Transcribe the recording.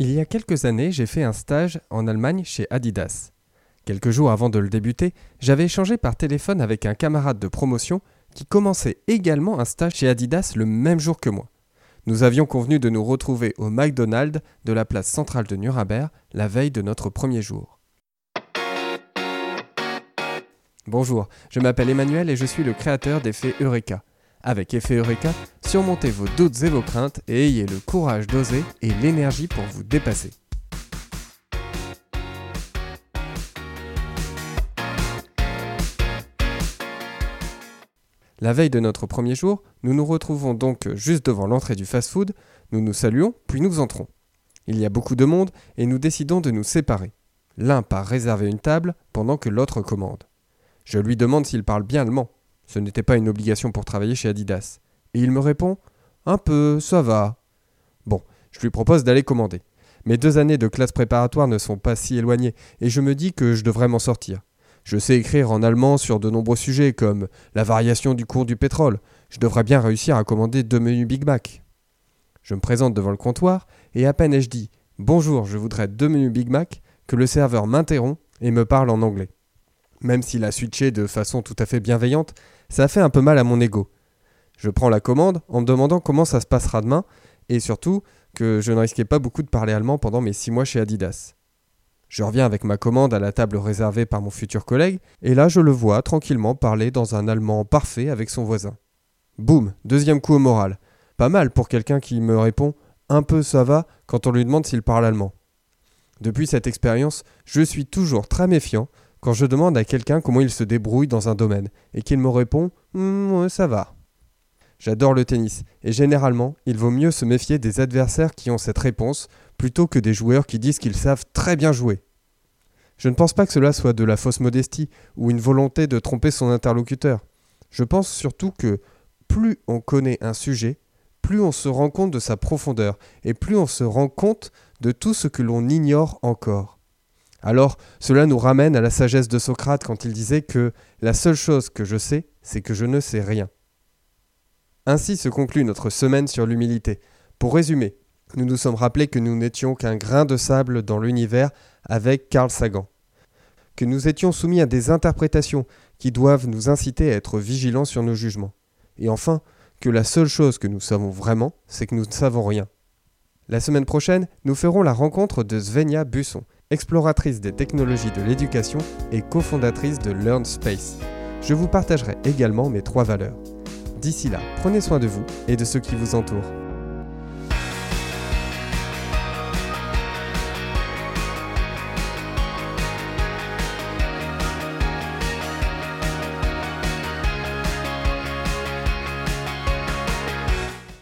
Il y a quelques années, j'ai fait un stage en Allemagne chez Adidas. Quelques jours avant de le débuter, j'avais échangé par téléphone avec un camarade de promotion qui commençait également un stage chez Adidas le même jour que moi. Nous avions convenu de nous retrouver au McDonald's de la place centrale de Nuremberg la veille de notre premier jour. Bonjour, je m'appelle Emmanuel et je suis le créateur d'Effet Eureka. Avec Effet Eureka, surmontez vos doutes et vos craintes et ayez le courage d'oser et l'énergie pour vous dépasser. La veille de notre premier jour, nous nous retrouvons donc juste devant l'entrée du fast-food, nous nous saluons, puis nous entrons. Il y a beaucoup de monde et nous décidons de nous séparer. L'un part réserver une table pendant que l'autre commande. Je lui demande s'il parle bien allemand. Ce n'était pas une obligation pour travailler chez Adidas. Et il me répond Un peu, ça va. Bon, je lui propose d'aller commander. Mes deux années de classe préparatoire ne sont pas si éloignées, et je me dis que je devrais m'en sortir. Je sais écrire en allemand sur de nombreux sujets comme la variation du cours du pétrole. Je devrais bien réussir à commander deux menus Big Mac. Je me présente devant le comptoir, et à peine ai-je dit Bonjour, je voudrais deux menus Big Mac que le serveur m'interrompt et me parle en anglais. Même s'il a switché de façon tout à fait bienveillante, ça fait un peu mal à mon ego. Je prends la commande en me demandant comment ça se passera demain et surtout que je ne risquais pas beaucoup de parler allemand pendant mes six mois chez Adidas. Je reviens avec ma commande à la table réservée par mon futur collègue et là je le vois tranquillement parler dans un allemand parfait avec son voisin. Boum, deuxième coup au moral. Pas mal pour quelqu'un qui me répond un peu ça va quand on lui demande s'il parle allemand. Depuis cette expérience, je suis toujours très méfiant quand je demande à quelqu'un comment il se débrouille dans un domaine et qu'il me répond mmh, ça va. J'adore le tennis et généralement, il vaut mieux se méfier des adversaires qui ont cette réponse plutôt que des joueurs qui disent qu'ils savent très bien jouer. Je ne pense pas que cela soit de la fausse modestie ou une volonté de tromper son interlocuteur. Je pense surtout que plus on connaît un sujet, plus on se rend compte de sa profondeur et plus on se rend compte de tout ce que l'on ignore encore. Alors, cela nous ramène à la sagesse de Socrate quand il disait que la seule chose que je sais, c'est que je ne sais rien. Ainsi se conclut notre semaine sur l'humilité. Pour résumer, nous nous sommes rappelés que nous n'étions qu'un grain de sable dans l'univers avec Carl Sagan, que nous étions soumis à des interprétations qui doivent nous inciter à être vigilants sur nos jugements, et enfin que la seule chose que nous savons vraiment, c'est que nous ne savons rien. La semaine prochaine, nous ferons la rencontre de Svenja Busson, exploratrice des technologies de l'éducation et cofondatrice de Learn Space. Je vous partagerai également mes trois valeurs. D'ici là, prenez soin de vous et de ceux qui vous entourent.